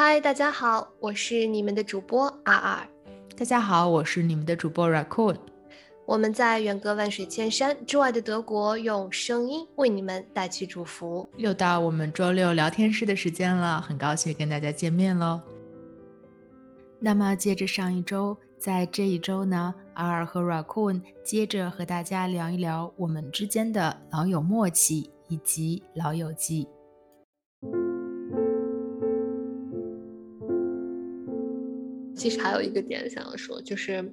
嗨，大家好，我是你们的主播阿尔。大家好，我是你们的主播 Raccoon。我们在远隔万水千山之外的德国，用声音为你们带去祝福。又到我们周六聊天室的时间了，很高兴跟大家见面喽。那么接着上一周，在这一周呢，阿尔和 Raccoon 接着和大家聊一聊我们之间的老友默契以及老友记。其实还有一个点想要说，就是，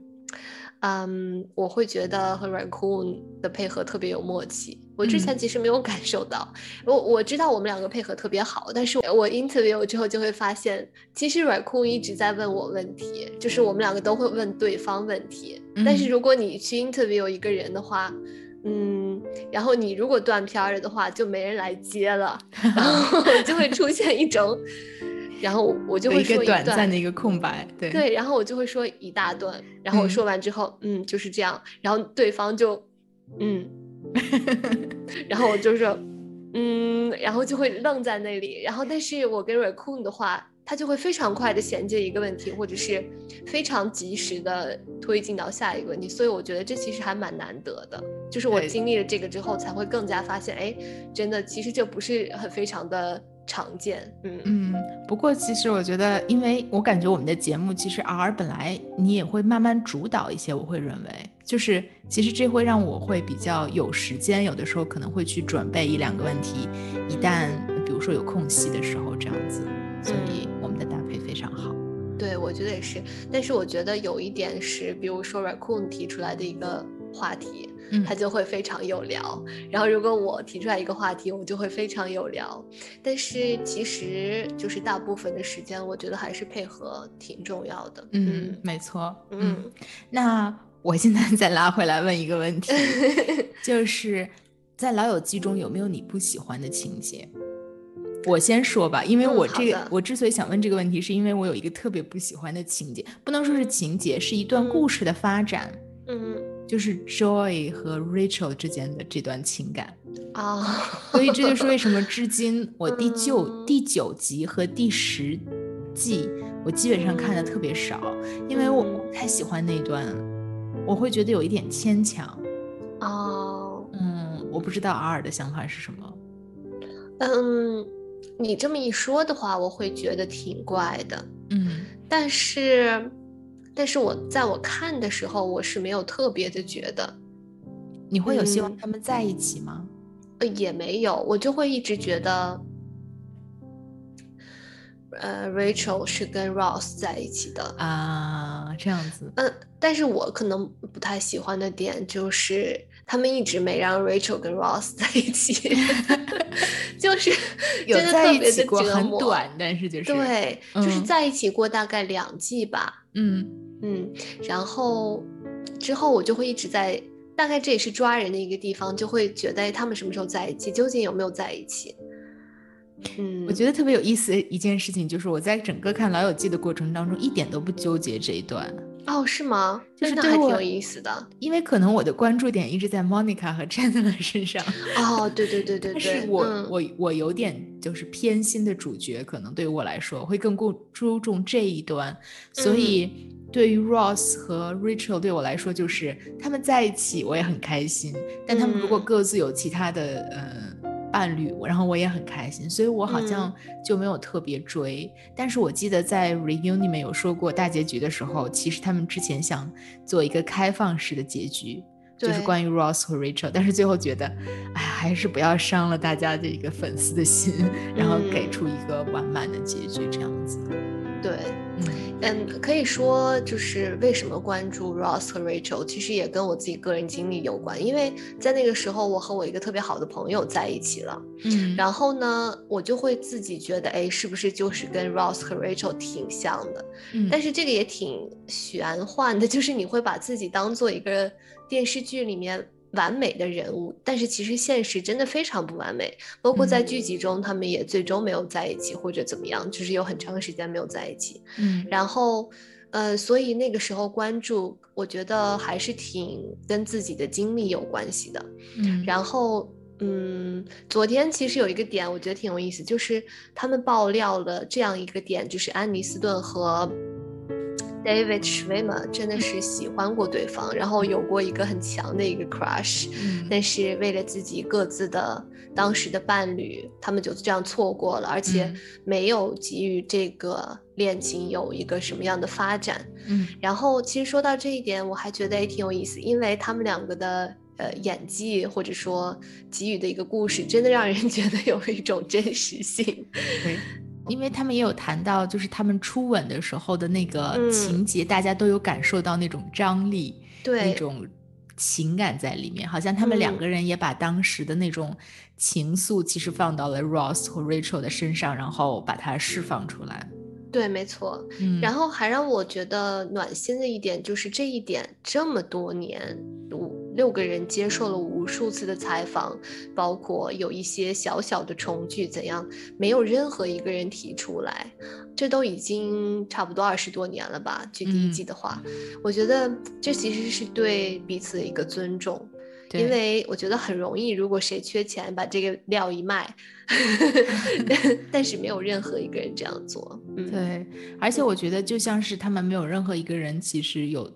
嗯，我会觉得和 Raccoon 的配合特别有默契。我之前其实没有感受到，我我知道我们两个配合特别好，但是我 interview 之后就会发现，其实 Raccoon 一直在问我问题，就是我们两个都会问对方问题。但是如果你去 interview 一个人的话，嗯，然后你如果断片了的话，就没人来接了，然后 就会出现一种。然后我就会说一个短暂的一个空白，对。对，然后我就会说一大段，然后我说完之后，嗯，就是这样，然后对方就，嗯，然后我就说，嗯，然后就会愣在那里，然后但是我跟 Raccoon 的话，他就会非常快的衔接一个问题，或者是非常及时的推进到下一个问题，所以我觉得这其实还蛮难得的，就是我经历了这个之后，才会更加发现，哎，真的，其实这不是很非常的。常见，嗯嗯，不过其实我觉得，因为我感觉我们的节目其实 R 本来你也会慢慢主导一些，我会认为，就是其实这会让我会比较有时间，有的时候可能会去准备一两个问题，一旦比如说有空隙的时候这样子，所以我们的搭配非常好。对，我觉得也是，但是我觉得有一点是，比如说 Raccoon 提出来的一个话题。他就会非常有聊，然后如果我提出来一个话题，我就会非常有聊。但是其实就是大部分的时间，我觉得还是配合挺重要的。嗯，没错。嗯，那我现在再拉回来问一个问题，就是在《老友记》中有没有你不喜欢的情节？我先说吧，因为我这个我之所以想问这个问题，是因为我有一个特别不喜欢的情节，不能说是情节，是一段故事的发展。嗯。就是 Joy 和 Rachel 之间的这段情感啊，所以这就是为什么至今我第九第九集和第十季我基本上看的特别少，因为我不太喜欢那段，我会觉得有一点牵强。哦，嗯，我不知道 R 的想法是什么。嗯，你这么一说的话，我会觉得挺怪的。嗯，但是。但是我在我看的时候，我是没有特别的觉得，你会有希望他们在一起吗？呃，也没有，我就会一直觉得，呃，Rachel 是跟 Ross 在一起的啊，这样子。嗯，但是我可能不太喜欢的点就是他们一直没让 Rachel 跟 Ross 在一起，就是有在一起过很短，但是就是对，就是在一起过大概两季吧。嗯。嗯，然后之后我就会一直在，大概这也是抓人的一个地方，就会觉得他们什么时候在一起，究竟有没有在一起？嗯，我觉得特别有意思的一件事情就是，我在整个看《老友记》的过程当中，一点都不纠结这一段。哦，是吗？就是还挺有意思的，因为可能我的关注点一直在 Monica 和 Chandler 身上。哦，对对对对对。是我我我有点就是偏心的主角，可能对于我来说会更注注重这一端，所以。对于 Ross 和 Rachel，对我来说就是他们在一起，我也很开心。但他们如果各自有其他的呃伴侣，然后我也很开心。所以我好像就没有特别追。但是我记得在 Reunion 里面有说过，大结局的时候，其实他们之前想做一个开放式的结局，就是关于 Ross 和 Rachel。但是最后觉得，哎，还是不要伤了大家的一个粉丝的心，然后给出一个完满的结局，这样子。对。嗯，可以说就是为什么关注 Ross 和 Rachel，其实也跟我自己个人经历有关。因为在那个时候，我和我一个特别好的朋友在一起了，嗯，然后呢，我就会自己觉得，哎，是不是就是跟 Ross 和 Rachel 挺像的？嗯，但是这个也挺玄幻的，就是你会把自己当做一个电视剧里面。完美的人物，但是其实现实真的非常不完美。包括在剧集中，他们也最终没有在一起，或者怎么样，就是有很长时间没有在一起。嗯，然后，呃，所以那个时候关注，我觉得还是挺跟自己的经历有关系的。嗯，然后，嗯，昨天其实有一个点，我觉得挺有意思，就是他们爆料了这样一个点，就是安妮斯顿和 David Schwimmer 真的是喜欢过对方，然后有过一个很强的一个 crush，但是为了自己各自的当时的伴侣，他们就这样错过了，而且没有给予这个恋情有一个什么样的发展。嗯，然后其实说到这一点，我还觉得也挺有意思，因为他们两个的。呃，演技或者说给予的一个故事，真的让人觉得有一种真实性。对，因为他们也有谈到，就是他们初吻的时候的那个情节，大家都有感受到那种张力，对，那种情感在里面。好像他们两个人也把当时的那种情愫，其实放到了 Ross 和 Rachel 的身上，然后把它释放出来。对，没错。嗯，然后还让我觉得暖心的一点就是这一点，这么多年五六个人接受了无数次的采访，包括有一些小小的重聚怎样，没有任何一个人提出来。这都已经差不多二十多年了吧？据第一季的话，我觉得这其实是对彼此的一个尊重。因为我觉得很容易，如果谁缺钱，把这个料一卖，但是没有任何一个人这样做。对，而且我觉得就像是他们没有任何一个人其实有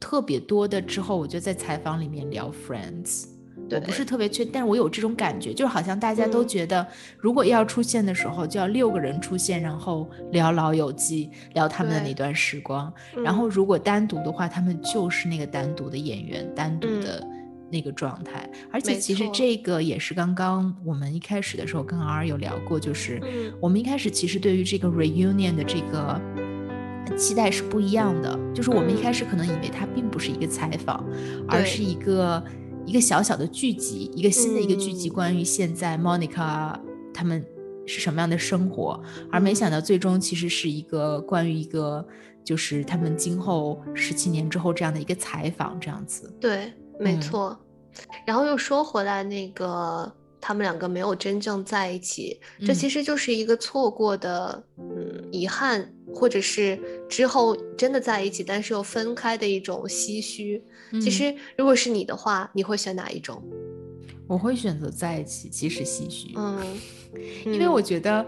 特别多的之后，我就在采访里面聊 Friends，我不是特别确，但是我有这种感觉，就是好像大家都觉得，如果要出现的时候，就要六个人出现，然后聊老友记，聊他们的那段时光。然后如果单独的话，他们就是那个单独的演员，单独的。那个状态，而且其实这个也是刚刚我们一开始的时候跟 R 有聊过，就是我们一开始其实对于这个 reunion 的这个期待是不一样的，就是我们一开始可能以为它并不是一个采访，而是一个一个小小的剧集，一个新的一个剧集，关于现在 Monica 他们是什么样的生活，而没想到最终其实是一个关于一个就是他们今后十七年之后这样的一个采访，这样子。对。没。错，然后又说回来，那个他们两个没有真正在一起，这其实就是一个错过的，嗯，遗憾，或者是之后真的在一起，但是又分开的一种唏嘘。其实，如果是你的话，你会选哪一种？我会选择在一起，即使唏嘘。嗯，因为我觉得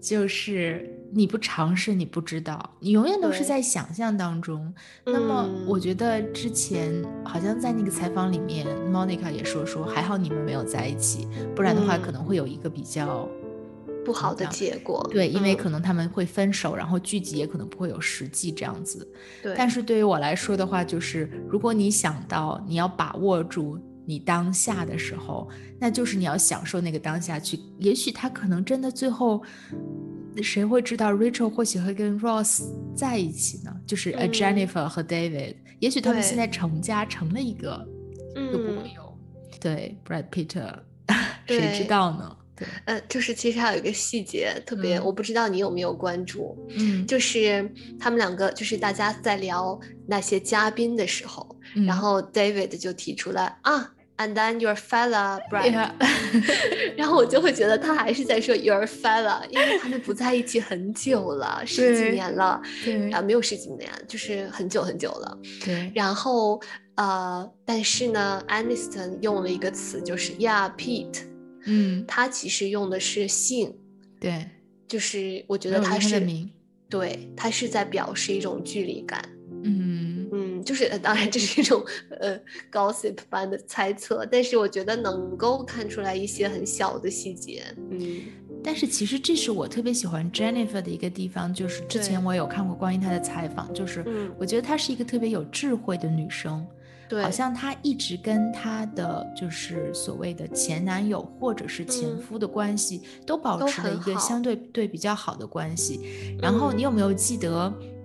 就是。你不尝试，你不知道，你永远都是在想象当中。那么，我觉得之前好像在那个采访里面，Monica 也说说，还好你们没有在一起，不然的话可能会有一个比较不好的结果。对，因为可能他们会分手，然后剧集也可能不会有实际这样子。对。但是对于我来说的话，就是如果你想到你要把握住你当下的时候，那就是你要享受那个当下去。也许他可能真的最后。谁会知道 Rachel 或许会跟 Ross 在一起呢？就是 A Jennifer 和 David，也许他们现在成家成了一个，都不会有。对，Brad Pitt，谁知道呢？对，呃，就是其实还有一个细节特别，我不知道你有没有关注，嗯，就是他们两个，就是大家在聊那些嘉宾的时候，然后 David 就提出来啊。And then your fella, Brad，然后我就会觉得他还是在说 your fella，因为他们不在一起很久了，十几年了，啊，没有十几年，就是很久很久了。对，然后呃，但是呢，Aniston 用了一个词，就是 Yeah, Pete，嗯，他其实用的是姓，对，就是我觉得他是，对，他是在表示一种距离感，嗯。就是当然这是一种呃 gossip 般的猜测，但是我觉得能够看出来一些很小的细节。嗯，但是其实这是我特别喜欢 Jennifer 的一个地方，就是之前我有看过关于她的采访，就是我觉得她是一个特别有智慧的女生。对，好像她一直跟她的就是所谓的前男友或者是前夫的关系都保持了一个相对对比较好的关系。然后你有没有记得？嗯，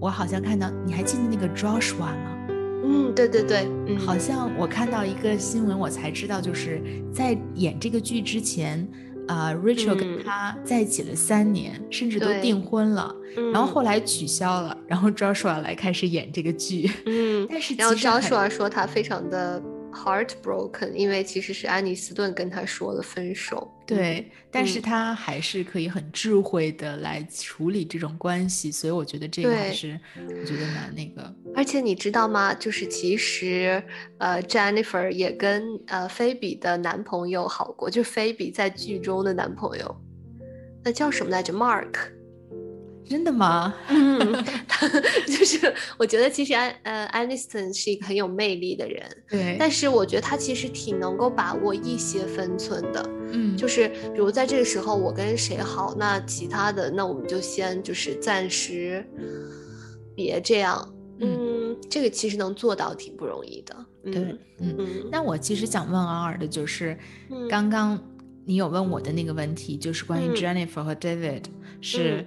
我好像看到，你还记得那个 Joshua 吗？嗯，对对对，嗯，好像我看到一个新闻，我才知道，就是在演这个剧之前，啊，Rachel 跟他在一起了三年，甚至都订婚了，然后后来取消了，然后 Joshua 来开始演这个剧，嗯，但是然后 Joshua 说他非常的。heartbroken，因为其实是安妮斯顿跟他说了分手。对，但是嗯他还是可以很智慧的来处理这种关系，所以我觉得这个还是我觉得蛮那个。而且你知道吗？就是其实，呃，Jennifer 也跟呃菲比的男朋友好过，就是菲比在剧中的男朋友，那叫什么来着？Mark。真的吗？嗯，他就是我觉得其实安呃 Aniston 是一个很有魅力的人，对，但是我觉得他其实挺能够把握一些分寸的。嗯，就是比如在这个时候我跟谁好，那其他的那我们就先就是暂时别这样。嗯，这个其实能做到挺不容易的。对嗯，嗯。嗯那我其实想问阿尔的就是，嗯刚刚你有问我的那个问题，就是关于嗯 Jennifer 和 David 是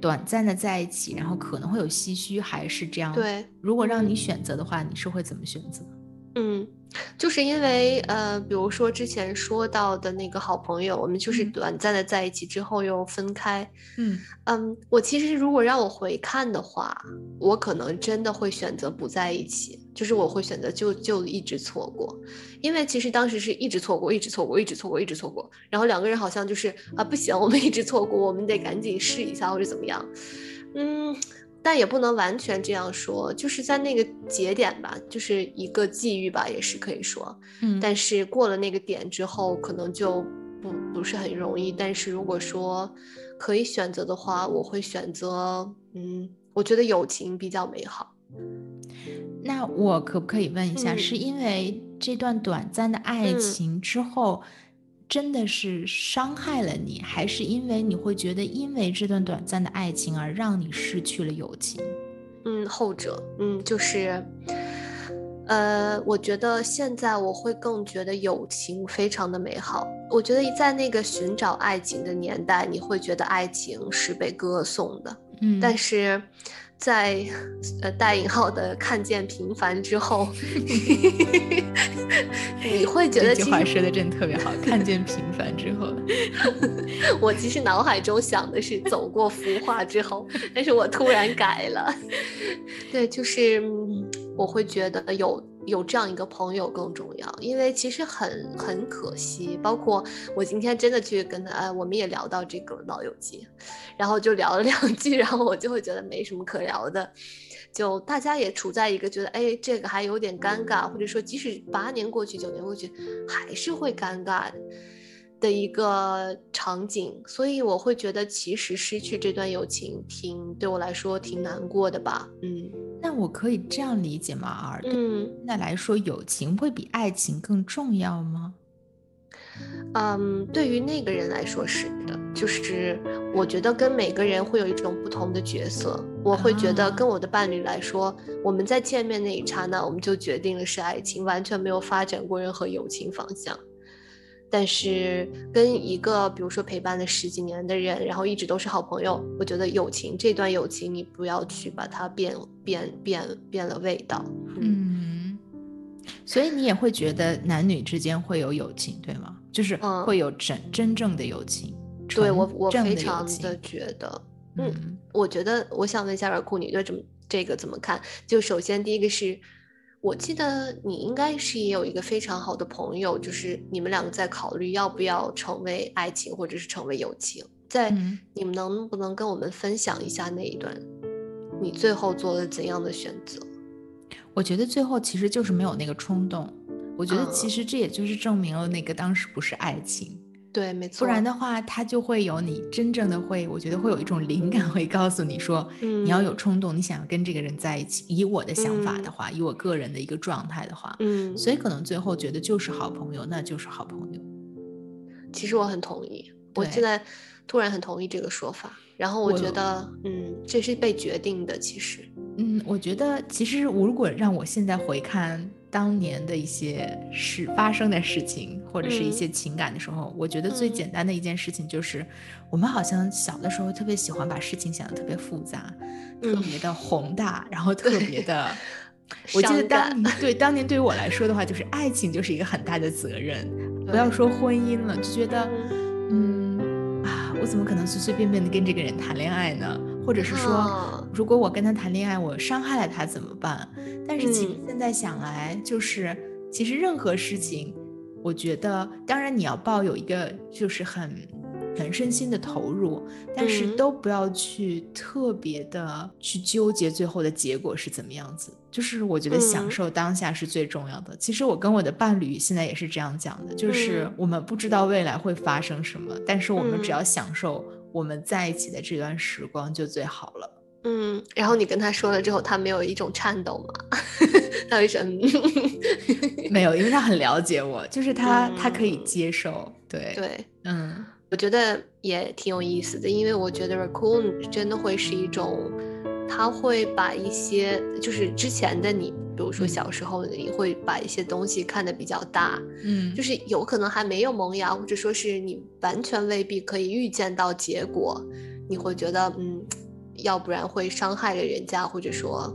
短暂的在一起，然后可能会有唏嘘，还是这样？。对，如果让嗯你选择的话，你是会怎么选择？嗯，就是因为呃，比如说之前说到的那个好朋友，我们就是嗯短暂的在一起之后又分开。嗯嗯，我其实如果让我回看的话，我可能真的会选择不在一起，就是我会选择就就一直错过，因为其实当时是一直错过，一直错过，一直错过，一直错过，然后两个人好像就是啊不行，我们一直错过，我们得赶紧试一下或者怎么样，嗯。但也不能完全这样说，就是在那个节点吧，就是一个际遇吧，也是可以说。嗯，但是过了那个点之后，可能就不不是很容易。但是如果说可以选择的话，我会选择，嗯，我觉得友情比较美好。那我可不可以问一下，嗯是因为这段短暂的爱嗯情之后，真的是伤害了你，还是因为你会觉得因为这段短暂的爱情而让你失去了友情？嗯，后者，嗯，就是，呃，我觉得现在我会更觉得友情非常的美好。我觉得在那个寻找爱情的年代，你会觉得爱情是被歌颂的。嗯，但是在呃带引号的看见平凡之后，你会觉得这句话说的真的特别好。看见平凡之后，我其实脑海中想的是走过浮华之后，但是我突然改了。对，就是嗯我会觉得有有这样一个朋友更重要，因为其实很很可惜，包括我今天真的去跟他，我们也聊到这个《老友记》，然后就聊了两句，然后我就会觉得没什么可聊的。就大家也处在一个觉得，哎，这个还有点尴尬，或者说即使八年过去、九年过去，还是会尴尬的的一个场景，所以我会觉得其实失去这段友情挺对我来说挺难过的吧。嗯那我可以这样理解吗？而对嗯现在来说，友情会比爱情更重要吗？嗯，对于那个人来说是的，就是我觉得跟每个人会有一种不同的角色。我会觉得啊跟我的伴侣来说，我们在见面那一刹那，我们就决定了是爱情，完全没有发展过任何友情方向。但是跟一个比如说陪伴了十几年的人，然后一直都是好朋友，我觉得友情这段友情，你不要去把它变变变变了味道。嗯嗯，所以你也会觉得男女之间会有友情，对吗？就是嗯会有真真正的友情。对我我非常的觉得，嗯嗯我觉得我想问一下尔库，你对这么这个怎么看？就首先第一个是，我记得你应该是也有一个非常好的朋友，就是你们两个在考虑要不要成为爱情或者是成为友情，在嗯你们能不能跟我们分享一下那一段，你最后做了怎样的选择？我觉得最后其实就是没有那个冲动。我觉得其嗯实这也就是证明了那个当时不是爱情，对，没错，不然的话，他就会有你真正的会，我觉得会有一种灵感会告诉你说，你要有嗯冲动，你想要跟这个人在一起。以我的想法的嗯话，以我个人的一个状态的话，嗯，所以可能最后觉得就是好朋友，那就是好朋友。其实我很同意，我现在突然很同意这个说法。然后我我觉得，嗯，这是被决定的。其实，嗯，我觉得其实如果让我现在回看当年的一些事发生的事情，或者是一嗯些情感的时候，我觉得最嗯简单的一件事情就是，我们好像小的时候特别喜欢把事情想得特别复杂，特嗯别的宏大，然后特别的。我记得当对当年对于我来说的话，就是爱情就是一个很大的责任，不要说婚姻了，就觉得嗯嗯啊，我怎么可能随随便便的跟这个人谈恋爱呢？或者是说，啊如果我跟他谈恋爱，我伤害了他怎么办？但是其实嗯现在想来，就是其实任何事情，我觉得当然你要抱有一个就是很很身心的投入，但是都不要去特别的去纠结最后的结果是怎么样子。就是我觉得享受当下是最重要的。其实我跟我的伴侣现在也是这样讲的，就是我们不知道未来会发生什么，但是我们只要享受我们在一起的这段时光就最好了。嗯，然后你跟他说了之后，他没有一种颤抖吗？他为什么 没有，因为他很了解我，就是他他可以接受。对对，嗯，我觉得也挺有意思的，因为我觉得 raccoon 真的会是一种，他会把一些就是之前的你，比如说小时候你会把一些东西看得比较大，嗯，就是有可能还没有萌芽，或者说是你完全未必可以预见到结果，你会觉得嗯。要不然会伤害了人家，或者说，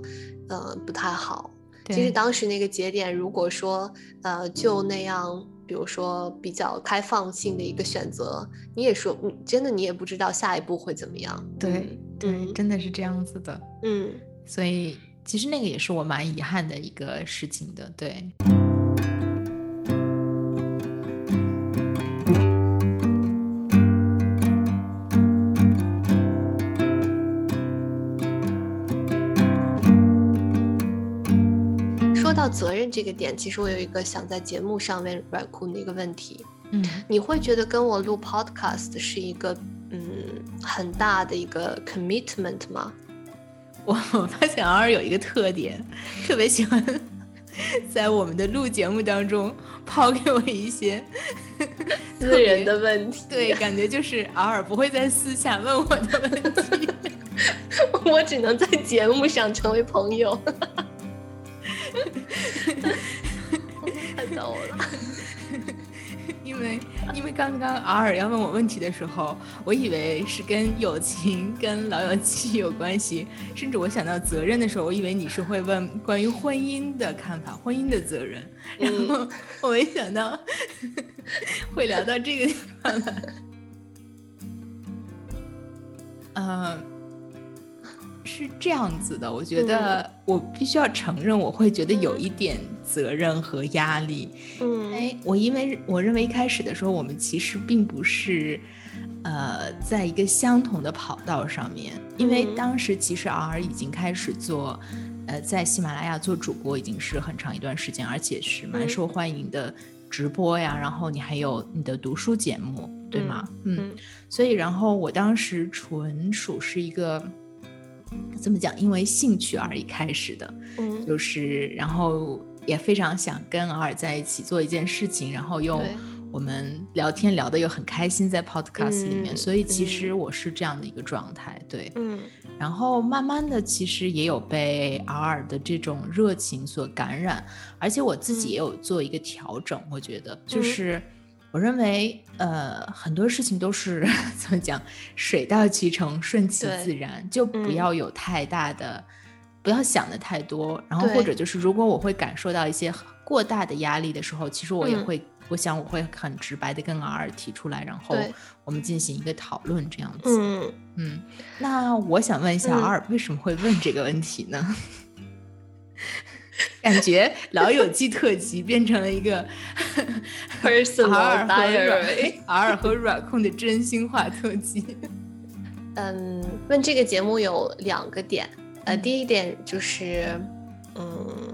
呃，不太好。其实当时那个节点，如果说，呃，就那样，比如说比较开放性的一个选择，你也说，真的你也不知道下一步会怎么样。对，对，真的是这样子的。嗯，所以其实那个也是我蛮遗憾的一个事情的。对。这个点，其实我有一个想在节目上面 raccoon 的一个问题。嗯，你会觉得跟我录 podcast 是一个嗯很大的一个 commitment 吗？我发现 R 有一个特点，特别喜欢在我们的录节目当中抛给我一些 私人的问题。对，感觉就是 R 不会在私下问我的问题，我只能在节目上成为朋友。太逗了，因为因为刚刚 R 要问我问题的时候，我以为是跟友情、跟老友记 有关系，甚至我想到责任的时候，我以为你是会问关于婚姻的看法、婚姻的责任，然后我没想到会聊到这个地方来，嗯。是这样子的，我觉得我必须要承认，我会觉得有一点责任和压力。嗯，哎，我因为我认为一开始的时候，我们其实并不是，呃，在一个相同的跑道上面。因为当时其实 R 已经开始做，呃，在喜马拉雅做主播已经是很长一段时间，而且是蛮受欢迎的直播呀。然后你还有你的读书节目，对吗？嗯，所以然后我当时纯属是一个。怎么讲？因为兴趣而已开始的，嗯，就是然后也非常想跟敖尔在一起做一件事情，然后又我们聊天聊得又很开心，在 podcast 里面，所以其实我是这样的一个状态，对，嗯，然后慢慢的其实也有被敖尔的这种热情所感染，而且我自己也有做一个调整，我觉得就是。我认为，呃，很多事情都是 怎么讲，水到渠成，顺其自然，就不要有太大的，不要想的太多。然后或者就是，如果我会感受到一些过大的压力的时候，其实我也会，我想我会很直白的跟敖尔提出来，然后我们进行一个讨论，这样子。嗯嗯。那我想问一下，敖尔为什么会问这个问题呢？感觉老友记特辑变成了一个 personal diary，R 和软控的真心话特辑。嗯，问这个节目有两个点，呃，第一点就是，嗯，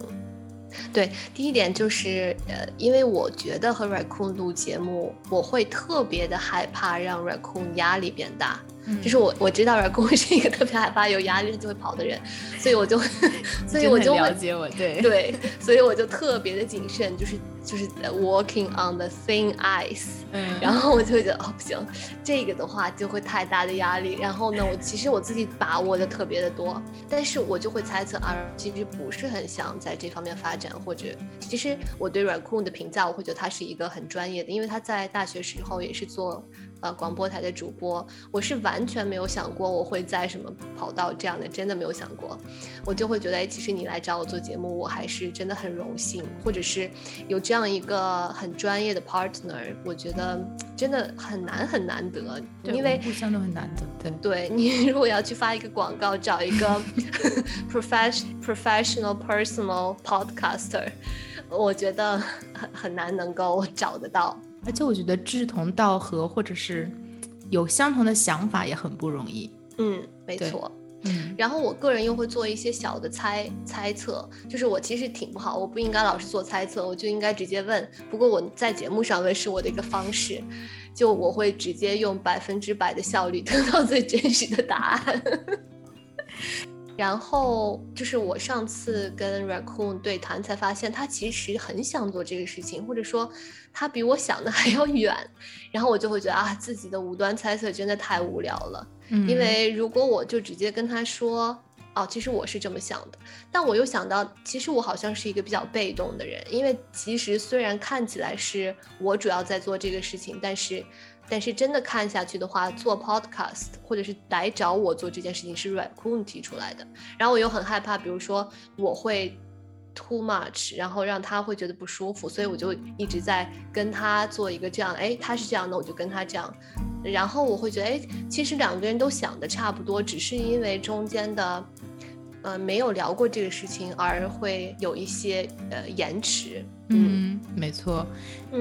对，第一点就是，呃，因为我觉得和 Raccoon 录节目，我会特别的害怕让 Raccoon 压力变大。就是我我知道软工是一个特别害怕有压力就会跑的人，所以我就，所以我就了解我对对，所以我就特别的谨慎，就是就是 walking on the thin ice，嗯，然后我就会觉得哦不行，这个的话就会太大的压力。然后呢，我其实我自己把握的特别的多，但是我就会猜测啊，其实不是很想在这方面发展，或者其实我对软控的评价，我会觉得他是一个很专业的，因为他在大学时候也是做。呃，广播台的主播，我是完全没有想过我会在什么跑道这样的，真的没有想过。我就会觉得，哎，其实你来找我做节目，我还是真的很荣幸，或者是有这样一个很专业的 partner，我觉得真的很难很难得，因为互相都很难得。对，对 你如果要去发一个广告，找一个 professional professional personal podcaster。我觉得很很难能够找得到。而且我觉得志同道合或者是有相同的想法也很不容易。嗯，没错。嗯，然后我个人又会做一些小的猜猜测，就是我其实挺不好，我不应该老是做猜测，我就应该直接问。不过我在节目上问是我的一个方式，就我会直接用百分之百的效率得到最真实的答案。然后就是我上次跟 Raccoon 对谈，才发现他其实很想做这个事情，或者说他比我想的 还要远。然后我就会觉得啊，自己的无端猜测真的太无聊了。因为如果我就直接跟他说，哦，其实我是这么想的，但我又想到，其实我好像是一个比较被动的人。因为其实虽然看起来是我主要在做这个事情，但是。但是真的看下去的话，做 podcast 或者是来找我做这件事情是 Raccoon 提出来的，然后我又很害怕，比如说我会 too much，然后让他会觉得不舒服，所以我就一直在跟他做一个这样，哎，他是这样的，我就跟他这样，然后我会觉得，哎，其实两个人都想的差不多，只是因为中间的。呃，没有聊过这个事情，而会有一些呃延迟。嗯，没错。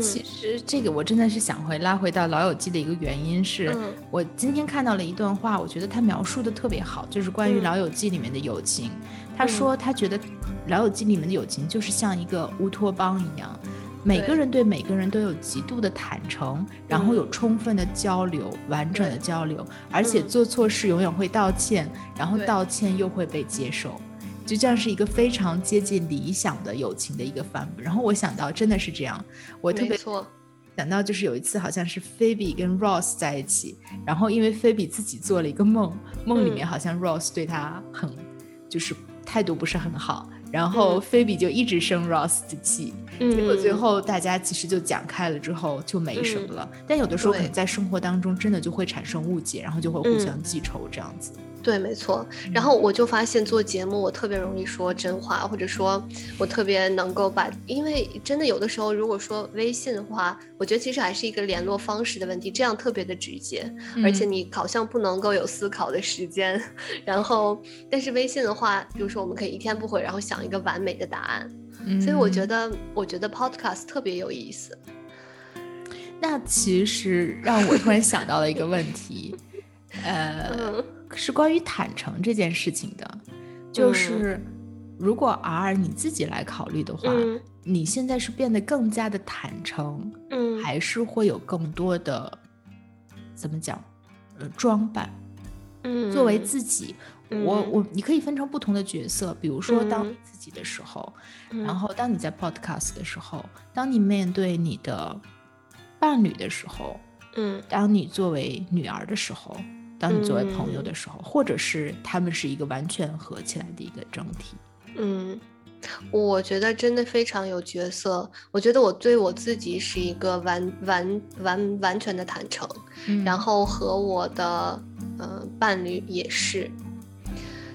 其实这个我真的是想回拉回到《老友记》的一个原因是，我今天看到了一段话，我觉得他描述的特别好，就是关于《老友记》里面的友情。他说他觉得《老友记》里面的友情就是像一个乌托邦一样。每个人对每个人都有极度的坦诚，然后有充分的交流，完整的交流，而且做错事永远会道歉，然后道歉又会被接受，就这样是一个非常接近理想的友情的一个范本。然后我想到真的是这样，我特别想到就是有一次好像是菲比跟 Ross 在一起，然后因为菲比自己做了一个梦，梦里面好像 Ross 对他很就是态度不是很好。然后菲比就一直生 Ross 的气，结果最后大家其实就讲开了之后就没什么了。但有的时候可能在生活当中真的就会产生误解，然后就会互相记仇这样子。对，没错。然后我就发现做节目，我特别容易说真话，或者说我特别能够把，因为真的有的时候，如果说微信的话，我觉得其实还是一个联络方式的问题，这样特别的直接，而且你好像不能够有思考的时间。然后，但是微信的话，比如说我们可以一天不回，然后想一个完美的答案。所以我觉得，我觉得 Podcast 特别有意思。那其实让我突然想到了一个问题，呃。是关于坦诚这件事情的，就是如果 R 你自己来考虑的话，你现在是变得更加的坦诚，嗯，还是会有更多的怎么讲，呃，装扮，嗯，作为自己，我我你可以分成不同的角色，比如说当你自己的时候，然后当你在 Podcast 的时候，当你面对你的伴侣的时候，嗯，当你作为女儿的时候。当你作为朋友的时候，或者是他们是一个完全合起来的一个整体。嗯，我觉得真的非常有角色。我觉得我对我自己是一个完完完完全的坦诚，然后和我的呃伴侣也是。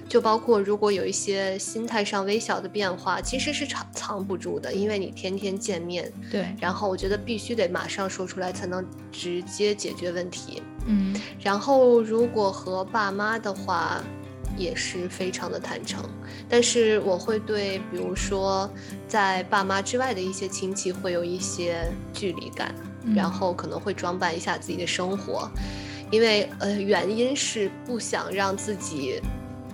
就包括如果有一些心态上微小的变化，其实是藏藏不住的，因为你天天见面。对。然后我觉得必须得马上说出来，才能直接解决问题。嗯。然后如果和爸妈的话，也是非常的坦诚。但是我会对，比如说在爸妈之外的一些亲戚会有一些距离感，然后可能会装扮一下自己的生活，因为呃原因是不想让自己。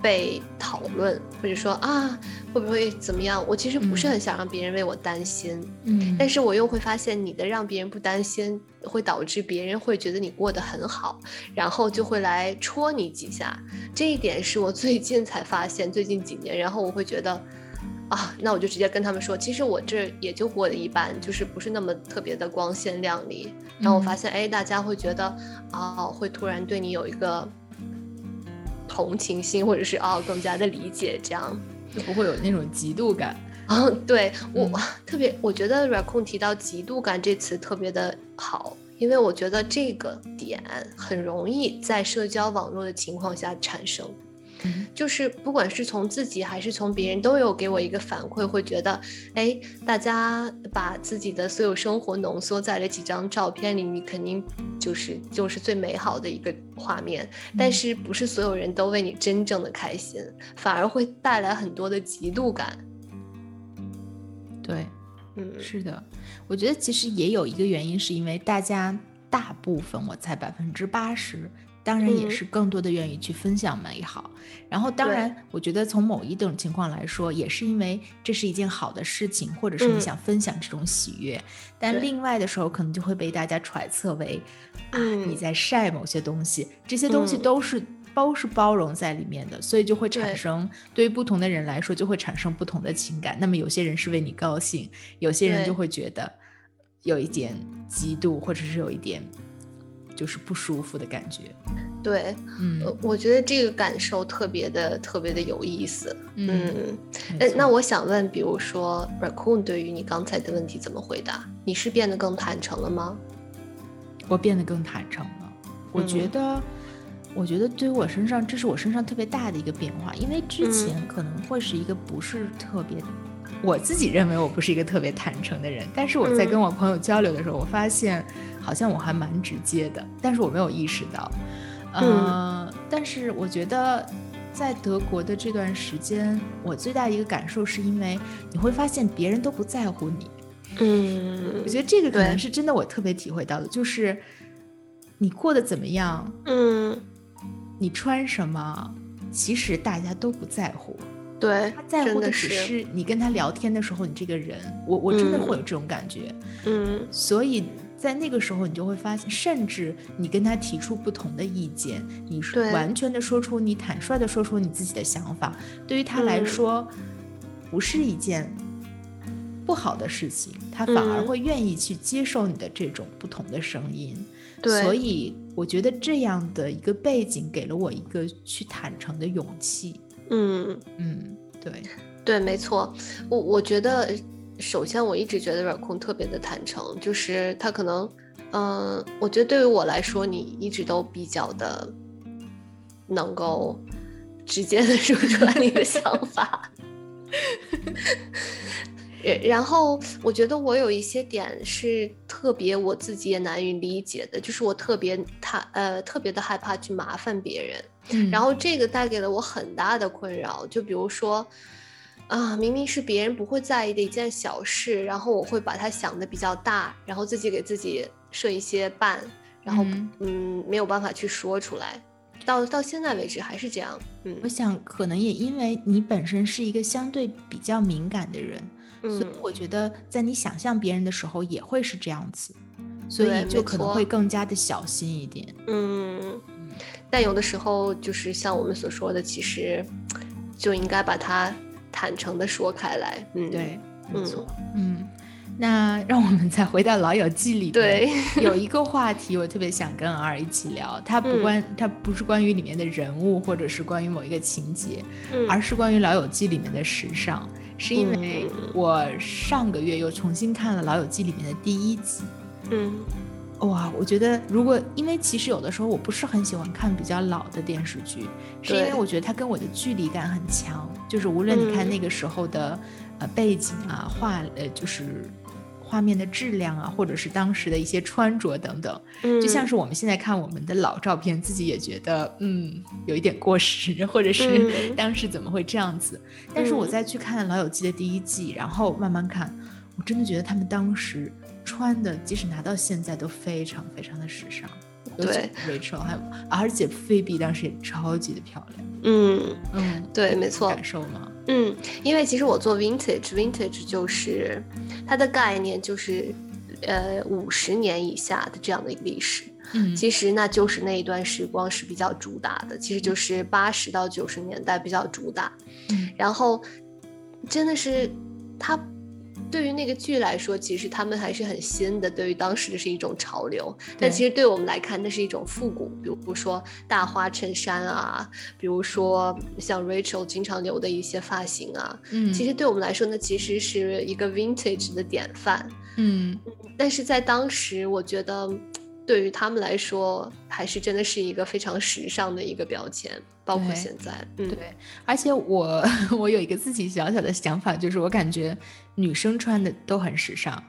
被讨论，或者说啊，会不会怎么样？我其实不是很想让别人为我担心，嗯，但是我又会发现你的让别人不担心，会导致别人会觉得你过得很好，然后就会来戳你几下。这一点是我最近才发现，最近几年，然后我会觉得，啊，那我就直接跟他们说，其实我这也就过得一般，就是不是那么特别的光鲜亮丽。然后我发现，哎，大家会觉得，哦，会突然对你有一个。同情心，或者是哦，更加的理解，这样就不会有那种嫉妒感。嗯，对我特别，我觉得 Raccoon 提到嫉妒感这词特别的好，因为我觉得这个点很容易在社交网络的情况下产生。就是不管是从自己还是从别人，都有给我一个反馈，会觉得，哎，大家把自己的所有生活浓缩在了几张照片里，你肯定就是就是最美好的一个画面。但是不是所有人都为你真正的开心，反而会带来很多的嫉妒感。对，嗯，是的，我觉得其实也有一个原因，是因为大家大部分，我猜百分之八十。当然也是更多的愿意去分享美好，然后当然，我觉得从某一种情况来说，也是因为这是一件好的事情，或者是你想分享这种喜悦。但另外的时候，可能就会被大家揣测为啊你在晒某些东西，这些东西都是包是包容在里面的，所以就会产生对于不同的人来说就会产生不同的情感。那么有些人是为你高兴，有些人就会觉得有一点嫉妒，或者是有一点。就是不舒服的感觉，对，嗯，我觉得这个感受特别的特别的有意思，嗯，哎，那我想问，比如说 Raccoon 对于你刚才的问题怎么回答？你是变得更坦诚了吗？我变得更坦诚了，我觉得，我觉得对于我身上，这是我身上特别大的一个变化，因为之前可能会是一个不是特别，我自己认为我不是一个特别坦诚的人，但是我在跟我朋友交流的时候，我发现。好像我还蛮直接的，但是我没有意识到。嗯，但是我觉得在德国的这段时间，我最大的一个感受是因为你会发现别人都不在乎你。嗯，我觉得这个可能是真的，我特别体会到的，就是你过得怎么样，嗯，你穿什么，其实大家都不在乎。对，他在乎的只是你跟他聊天的时候，你这个人，我我真的会有这种感觉。嗯，所以。在那个时候，你就会发现，甚至你跟他提出不同的意见，你完全的说出你坦率的说出你自己的想法，对于他来说，不是一件不好的事情，他反而会愿意去接受你的这种不同的声音。对，所以我觉得这样的一个背景给了我一个去坦诚的勇气。嗯。嗯，对。对，没错，我我觉得。首先，我一直觉得软控特别的坦诚，就是他可能，嗯，我觉得对于我来说，你一直都比较的能够直接的说出来你的想法。然后，我觉得我有一些点是特别我自己也难以理解的，就是我特别他呃特别的害怕去麻烦别人，然后这个带给了我很大的困扰，就比如说。啊，明明是别人不会在意的一件小事，然后我会把它想的比较大，然后自己给自己设一些绊，然后嗯没有办法去说出来，到到现在为止还是这样。嗯，我想可能也因为你本身是一个相对比较敏感的人，所以我觉得在你想象别人的时候也会是这样子，所以就可能会更加的小心一点。嗯，但有的时候就是像我们所说的，其实就应该把它。坦诚的说开来，嗯，对，没错，嗯，那 让我们再回到《老友记》里，对，有一个话题我特别想跟儿一起聊，它不关，它不是关于里面的人物，或者是关于某一个情节，而是关于《老友记》里面的时尚，是因为我上个月又重新看了《老友记》里面的第一集，嗯。哇，我觉得如果因为其实有的时候我不是很喜欢看比较老的电视剧，是因为我觉得它跟我的距离感很强。就是无论你看那个时候的呃背景啊、画呃就是画面的质量啊，或者是当时的一些穿着等等，就像是我们现在看我们的老照片，自己也觉得嗯有一点过时，或者是当时怎么会这样子。但是我再去看《老友记》的第一季，然后慢慢看，我真的觉得他们当时。穿的即使拿到现在都非常非常的时尚，对，Rachel 还有，而且菲比当时也超级的漂亮，嗯嗯，对，没错，感受吗？嗯，因为其实我做 Vintage，Vintage 就是它的概念就是呃五十年以下的这样的一个历史，嗯，其实那就是那一段时光是比较主打的，其实就是八十到九十年代比较主打，嗯，然后真的是它。对于那个剧来说，其实他们还是很新的。对于当时的是一种潮流，但其实对我们来看，那是一种复古。比如说大花衬衫啊，比如说像 Rachel 经常留的一些发型啊，嗯，其实对我们来说，那其实是一个 vintage 的典范。嗯，但是在当时，我觉得。对于他们来说，还是真的是一个非常时尚的一个标签，包括现在。嗯，对。而且我 我有一个自己小小的想法，就是我感觉女生穿的都很时尚，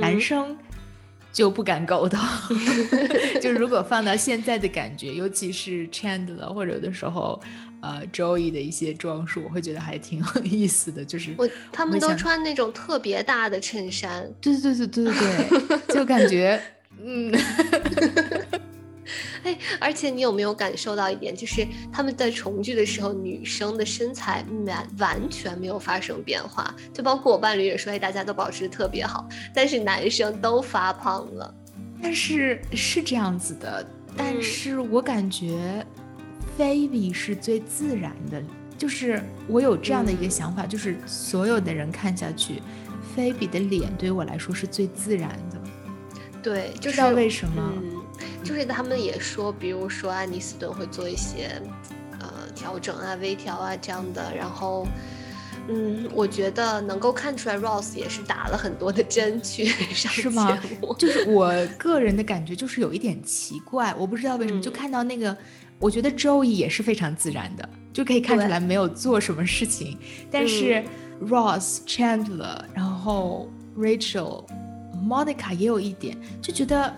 男生就不敢苟同。就如果放到现在的感觉，尤其是 Chandler，或者有的时候呃，Joey 的一些装束，我会觉得还挺有意思的。就是我他们都穿那种特别大的衬衫，对对对对对对对，就感觉嗯。哎，而且你有没有感受到一点，就是他们在重聚的时候，女生的身材完完全没有发生变化，就包括我伴侣也说，哎，大家都保持的特别好，但是男生都发胖了。但是是这样子的，但是我感觉菲比是最自然的，就是我有这样的一个想法，就是所有的人看下去，菲比的脸对于我来说是最自然的。对，就是为什么？就是他们也说，比如说安妮斯顿会做一些呃调整啊、微调啊这样的，然后嗯，我觉得能够看出来，Rose 也是打了很多的针去上节目。就是我个人的感觉，就是有一点奇怪，我不知道为什么，就看到那个，我觉得 Joey 也是非常自然的，就可以看出来没有做什么事情，但是 Ross、Chandler，然后 Rachel、Monica 也有一点，就觉得。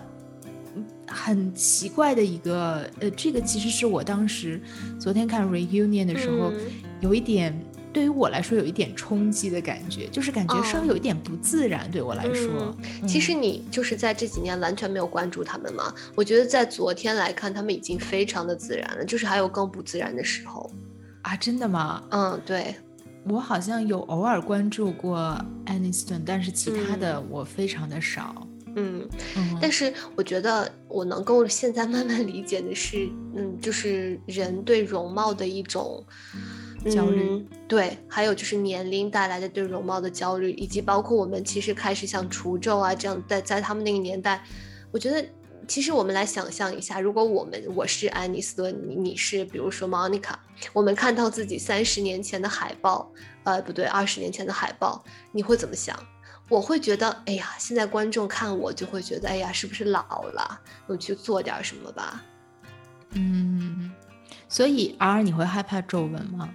很奇怪的一个，呃，这个其实是我当时昨天看 reunion 的时候，有一点对于我来说有一点冲击的感觉，就是感觉稍微有一点不自然。对我来说，其实你就是在这几年完全没有关注他们嘛。我觉得在昨天来看，他们已经非常的自然了，就是还有更不自然的时候啊，真的吗？嗯，对，我好像有偶尔关注过 Aniston，但是其他的我非常的少。嗯，但是我觉得我能够现在慢慢理解的是，嗯，就是人对容貌的一种焦虑，对，还有就是年龄带来的对容貌的焦虑，以及包括我们其实开始像除皱啊这样，在在他们那个年代，我觉得其实我们来想象一下，如果我们我是安妮斯顿，你你是比如说 Monica，我们看到自己三十年前的海报，呃，不对，二十年前的海报，你会怎么想？我会觉得，哎呀，现在观众看我就会觉得，哎呀，是不是老了？我去做点什么吧。嗯，所以 R 你会害怕皱纹吗？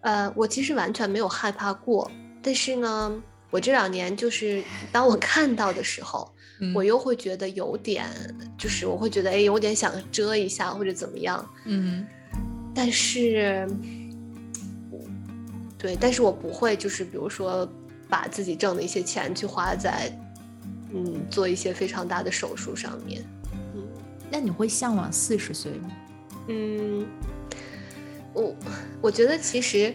呃，我其实完全没有害怕过，但是呢，我这两年就是当我看到的时候，我又会觉得有点，就是我会觉得，哎，有点想遮一下或者怎么样。嗯，但是，对，但是我不会，就是比如说。把自己挣的一些钱去花在，嗯，做一些非常大的手术上面，嗯，那你会向往四十岁吗？嗯。我我觉得其实，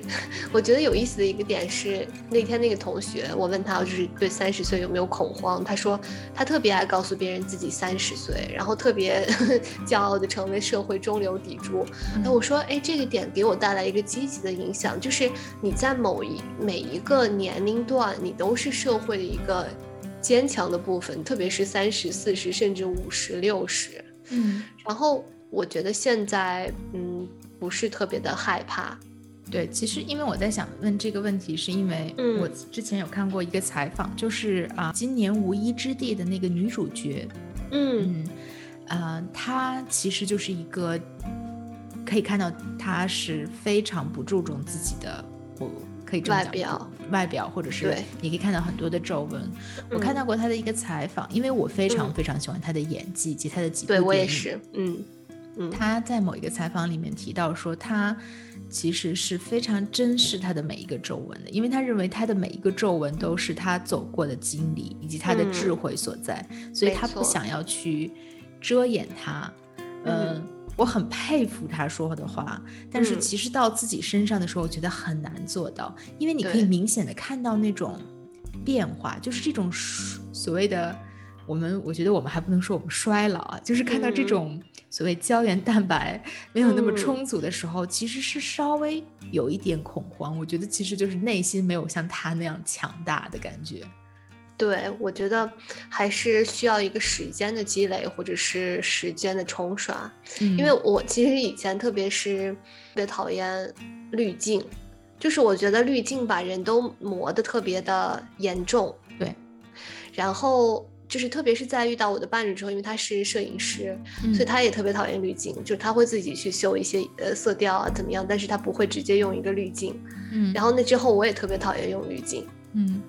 我觉得有意思的一个点是，那天那个同学，我问他就是对三十岁有没有恐慌，他说他特别爱告诉别人自己三十岁，然后特别 骄傲的成为社会中流砥柱。那我说，哎，这个点给我带来一个积极的影响，就是你在某一每一个年龄段，你都是社会的一个坚强的部分，特别是三十四十甚至五十六十。嗯，然后我觉得现在，嗯。不是特别的害怕，对，其实因为我在想问这个问题，是因为我之前有看过一个采访，就是啊，今年无依之地的那个女主角，嗯嗯，呃，她其实就是一个可以看到她是非常不注重自己的，我可以这么讲，外表，外表，或者是你可以看到很多的皱纹。我看到过她的一个采访，因为我非常非常喜欢她的演技以及她的几部对我也是，嗯。他在某一个采访里面提到说，他其实是非常珍视他的每一个皱纹的，因为他认为他的每一个皱纹都是他走过的经历以及他的智慧所在，所以他不想要去遮掩它。嗯，我很佩服他说的话，但是其实到自己身上的时候，我觉得很难做到，因为你可以明显的看到那种变化，就是这种所谓的。我们我觉得我们还不能说我们衰老啊，就是看到这种所谓胶原蛋白没有那么充足的时候，其实是稍微有一点恐慌。我觉得其实就是内心没有像他那样强大的感觉。对，我觉得还是需要一个时间的积累，或者是时间的冲刷。因为我其实以前特别是特别讨厌滤镜，就是我觉得滤镜把人都磨得特别的严重。对，然后。就是特别是在遇到我的伴侣之后，因为他是摄影师，所以他也特别讨厌滤镜，就是他会自己去修一些呃色调啊怎么样，但是他不会直接用一个滤镜。嗯，然后那之后我也特别讨厌用滤镜。嗯，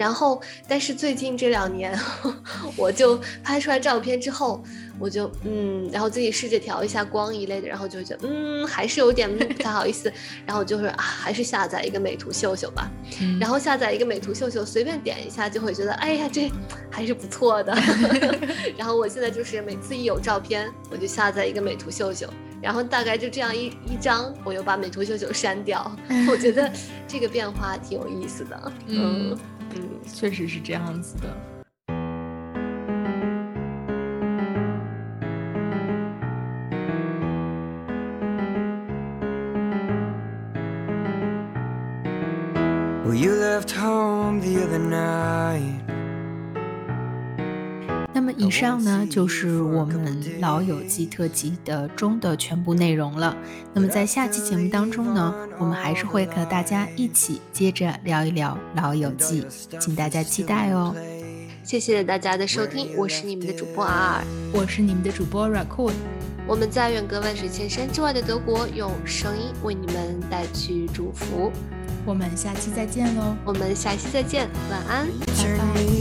然后，但是最近这两年，我就拍出来照片之后，我就嗯，然后自己试着调一下光一类的，然后就觉得嗯，还是有点不太好意思，然后就是啊，还是下载一个美图秀秀吧。然后下载一个美图秀秀，随便点一下就会觉得，哎呀，这还是不错的。然后我现在就是每次一有照片，我就下载一个美图秀秀。然后大概就这样一一张，我又把美图秀秀删掉。我觉得这个变化挺有意思的。嗯嗯，确实是这样子的。那么以上呢，就是我们《老友记》特辑的中的全部内容了。那么在下期节目当中呢，我们还是会和大家一起接着聊一聊《老友记》，请大家期待哦。谢谢大家的收听，我是你们的主播 R，我是你们的主播 Raccoon。我们在远隔万水千山之外的德国，用声音为你们带去祝福。我们下期再见喽！我们下期再见，晚安，拜拜。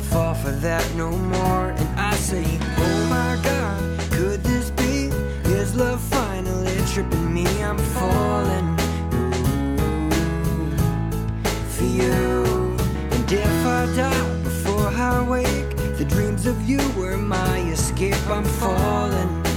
Fall for that no more. And I say, Oh my God, could this be? Is love finally tripping me? I'm falling for you. And if I die before I wake, the dreams of you were my escape. I'm falling.